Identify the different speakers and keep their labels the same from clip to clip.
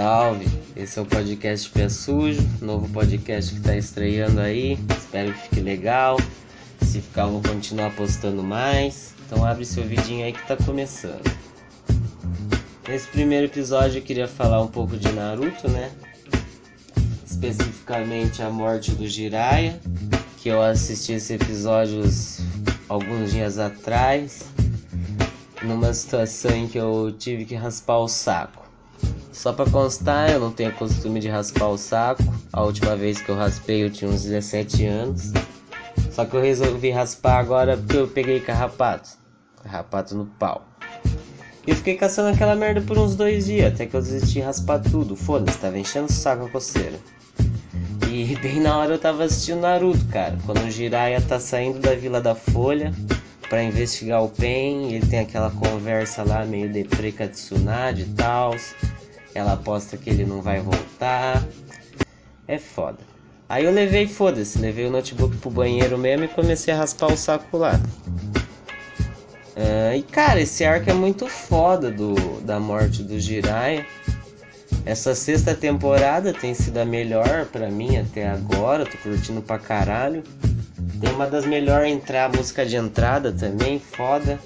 Speaker 1: salve! Esse é o podcast Pé Sujo, novo podcast que está estreando aí. Espero que fique legal. Se ficar, vou continuar postando mais. Então, abre seu vidinho aí que está começando. Nesse primeiro episódio, eu queria falar um pouco de Naruto, né? Especificamente a morte do Jiraiya, que eu assisti esse episódio alguns dias atrás, numa situação em que eu tive que raspar o saco. Só para constar, eu não tenho costume de raspar o saco. A última vez que eu raspei eu tinha uns 17 anos. Só que eu resolvi raspar agora porque eu peguei carrapato. Carrapato no pau. E eu fiquei caçando aquela merda por uns dois dias, até que eu desisti de raspar tudo. Foda-se, tava enchendo o saco a coceira. E bem na hora eu tava assistindo Naruto, cara. Quando o Jiraiya tá saindo da Vila da Folha para investigar o Pen, ele tem aquela conversa lá meio deprê com a Tsunade e tal. Ela aposta que ele não vai voltar. É foda. Aí eu levei, foda-se, levei o notebook pro banheiro mesmo e comecei a raspar o saco lá. Uh, e cara, esse arco é muito foda do, da morte do Jiraiya. Essa sexta temporada tem sido a melhor para mim até agora, tô curtindo pra caralho. Tem uma das melhores entrar, música de entrada também, foda.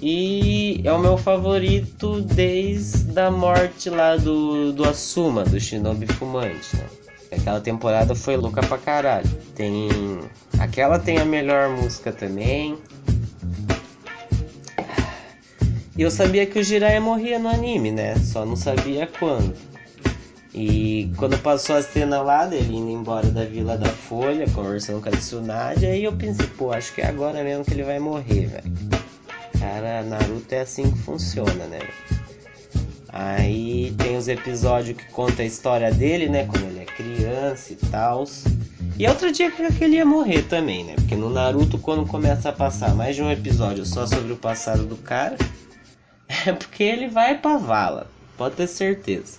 Speaker 1: E é o meu favorito desde a morte lá do, do Asuma, do Shinobi Fumante, né? Aquela temporada foi louca pra caralho. Tem. Aquela tem a melhor música também. E eu sabia que o Jiraiya morria no anime, né? Só não sabia quando. E quando passou a cena lá dele indo embora da Vila da Folha, conversando com a Tsunade, aí eu pensei, pô, acho que é agora mesmo que ele vai morrer, velho. Cara, Naruto é assim que funciona, né? Aí tem os episódios que conta a história dele, né? Quando ele é criança e tal. E outro dia que ele ia morrer também, né? Porque no Naruto, quando começa a passar mais de um episódio só sobre o passado do cara, é porque ele vai pra vala, pode ter certeza.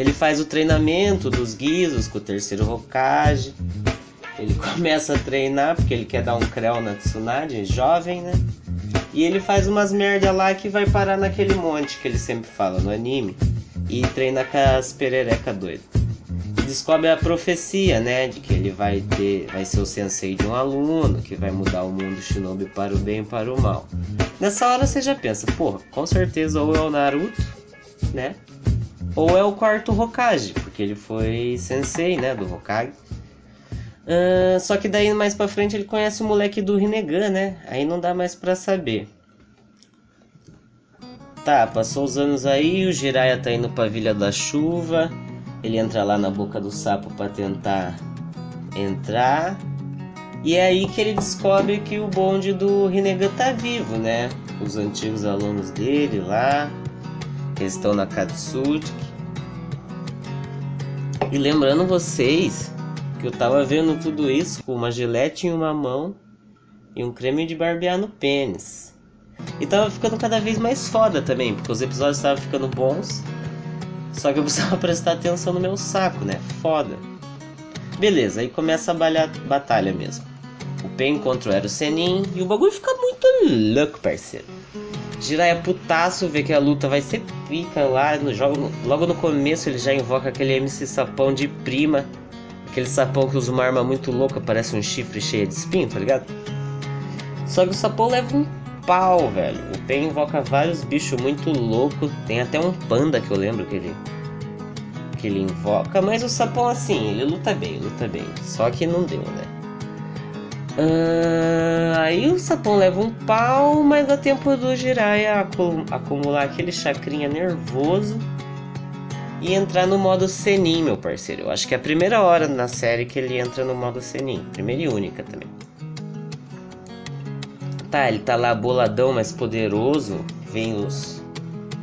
Speaker 1: Ele faz o treinamento dos guizos com o terceiro Hokage. Ele começa a treinar porque ele quer dar um creu na Tsunade, jovem, né? E ele faz umas merda lá que vai parar naquele monte que ele sempre fala no anime. E treina com as perereca doida. Descobre a profecia, né? De que ele vai ter. Vai ser o sensei de um aluno, que vai mudar o mundo shinobi para o bem e para o mal. Nessa hora você já pensa, porra, com certeza ou é o Naruto, né? Ou é o quarto Hokage, porque ele foi sensei, né? Do Hokage. Uh, só que daí mais pra frente ele conhece o moleque do Rinnegan, né? Aí não dá mais pra saber. Tá, passou os anos aí, o Jiraiya tá indo pra Vila da Chuva. Ele entra lá na boca do sapo para tentar entrar. E é aí que ele descobre que o bonde do Rinnegan tá vivo, né? Os antigos alunos dele lá, que estão na Katsuki. E lembrando vocês que eu tava vendo tudo isso com uma gilete em uma mão e um creme de barbear no pênis. E tava ficando cada vez mais foda também, porque os episódios estavam ficando bons. Só que eu precisava prestar atenção no meu saco, né? Foda. Beleza, aí começa a batalha mesmo. O Pen contra o Ero Senin e o bagulho fica muito louco, parceiro. Jiraiya putaço, vê que a luta vai ser pica lá no jogo. Logo no começo ele já invoca aquele MC sapão de prima Aquele sapão que usa uma arma muito louca, parece um chifre cheio de espinho, tá ligado? Só que o sapão leva um pau, velho. O Pen invoca vários bichos muito loucos. Tem até um panda que eu lembro que ele que ele invoca, mas o sapão assim, ele luta bem, luta bem. Só que não deu, né? Uh, aí o sapão leva um pau, mas dá tempo do Jiraiya acumular aquele chacrinha nervoso e entrar no modo Senin, meu parceiro. Eu acho que é a primeira hora na série que ele entra no modo Senin. Primeira e única também. Tá, ele tá lá boladão, mais poderoso. Vem os.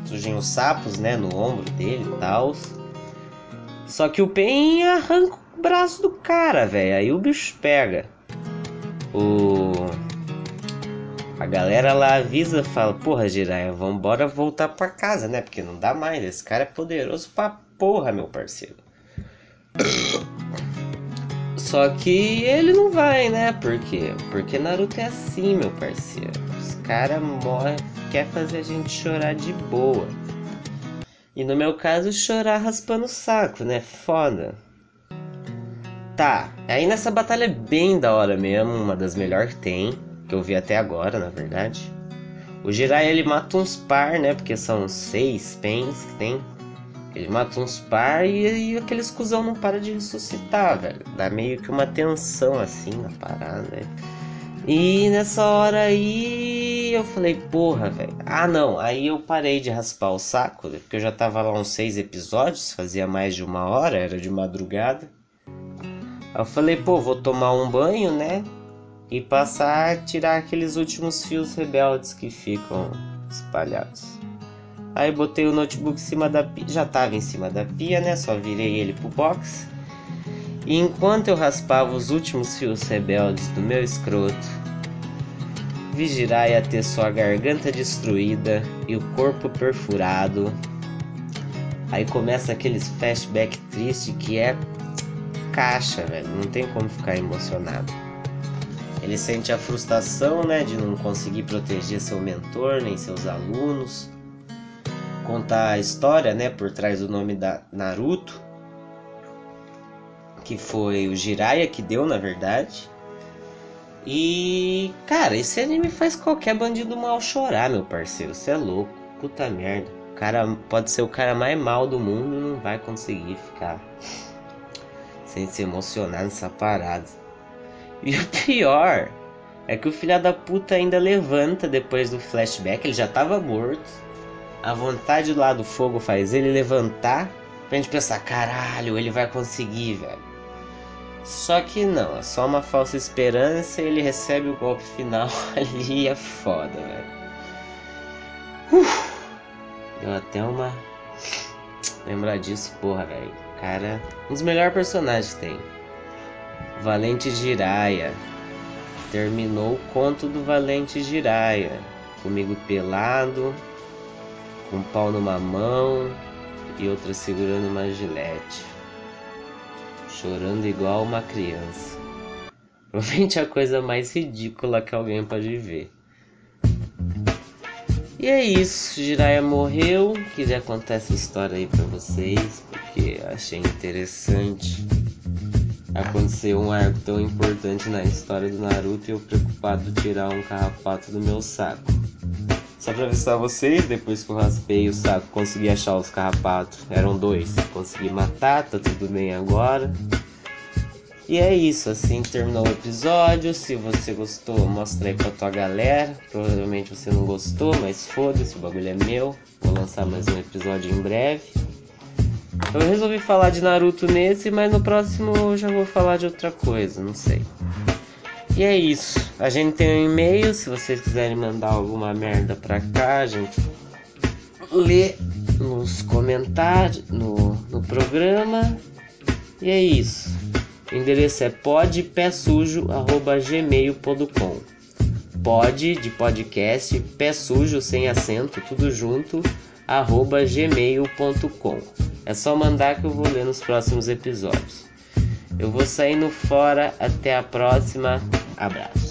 Speaker 1: Surgem os sapos, né? No ombro dele e tal. Só que o Pen arranca o braço do cara, velho. Aí o bicho pega. O a galera lá avisa, fala, porra, Jiraiya, vambora voltar pra casa, né? Porque não dá mais, esse cara é poderoso pra porra, meu parceiro. Só que ele não vai, né? Por quê? Porque Naruto é assim, meu parceiro. Os caras morrem, quer fazer a gente chorar de boa. E no meu caso, chorar raspando o saco, né? Foda. Tá, aí nessa batalha é bem da hora mesmo, uma das melhores que tem, que eu vi até agora, na verdade. O Jiraiya ele mata uns par, né? Porque são seis pens que tem. Ele mata uns par e, e aqueles cuzão não para de ressuscitar, velho. Dá meio que uma tensão assim na parada, né? E nessa hora aí eu falei, porra, velho. Ah, não. Aí eu parei de raspar o saco, porque eu já tava lá uns seis episódios, fazia mais de uma hora, era de madrugada. Eu falei, pô, vou tomar um banho, né? E passar a tirar aqueles últimos fios rebeldes que ficam espalhados. Aí botei o notebook em cima da pia, já tava em cima da pia, né? Só virei ele pro box. E enquanto eu raspava os últimos fios rebeldes do meu escroto, vi Jiraiya ter sua garganta destruída e o corpo perfurado. Aí começa aqueles flashback triste que é caixa, velho. Não tem como ficar emocionado. Ele sente a frustração, né, de não conseguir proteger seu mentor nem seus alunos. Contar a história, né, por trás do nome da Naruto que foi o Jiraiya que deu, na verdade. E, cara, esse anime faz qualquer bandido mal chorar, meu parceiro. Você é louco, puta merda. O cara pode ser o cara mais mal do mundo, não vai conseguir ficar sem se emocionar nessa parada. E o pior é que o filho da puta ainda levanta depois do flashback, ele já tava morto. A vontade lá do fogo faz ele levantar pra gente pensar, caralho, ele vai conseguir, velho. Só que não, é só uma falsa esperança ele recebe o golpe final ali é foda, velho. Uf, deu até uma. Lembrar disso, porra, velho. Cara, um dos melhores personagens que tem. Valente Jiraya. Terminou o conto do Valente Jiraya. Comigo pelado, com um pau numa mão e outra segurando uma gilete chorando igual uma criança. Provavelmente a coisa mais ridícula que alguém pode ver. E é isso, Jiraiya morreu. Queria contar essa história aí pra vocês, porque achei interessante acontecer um arco tão importante na história do Naruto e eu preocupado de tirar um carrapato do meu saco. Só pra avisar vocês, depois que eu raspei o saco, consegui achar os carrapatos. Eram dois. Consegui matar, tá tudo bem agora. E é isso, assim terminou o episódio. Se você gostou, mostra aí pra tua galera. Provavelmente você não gostou, mas foda-se, o bagulho é meu. Vou lançar mais um episódio em breve. Eu resolvi falar de Naruto nesse, mas no próximo eu já vou falar de outra coisa, não sei. E é isso. A gente tem um e-mail, se vocês quiserem mandar alguma merda pra cá, a gente lê nos comentários, no, no programa. E é isso. O endereço é podpesujo.gmail.com Pod de podcast, pé sujo sem acento, tudo junto, arroba gmail.com. É só mandar que eu vou ler nos próximos episódios. Eu vou saindo fora, até a próxima. Abraço.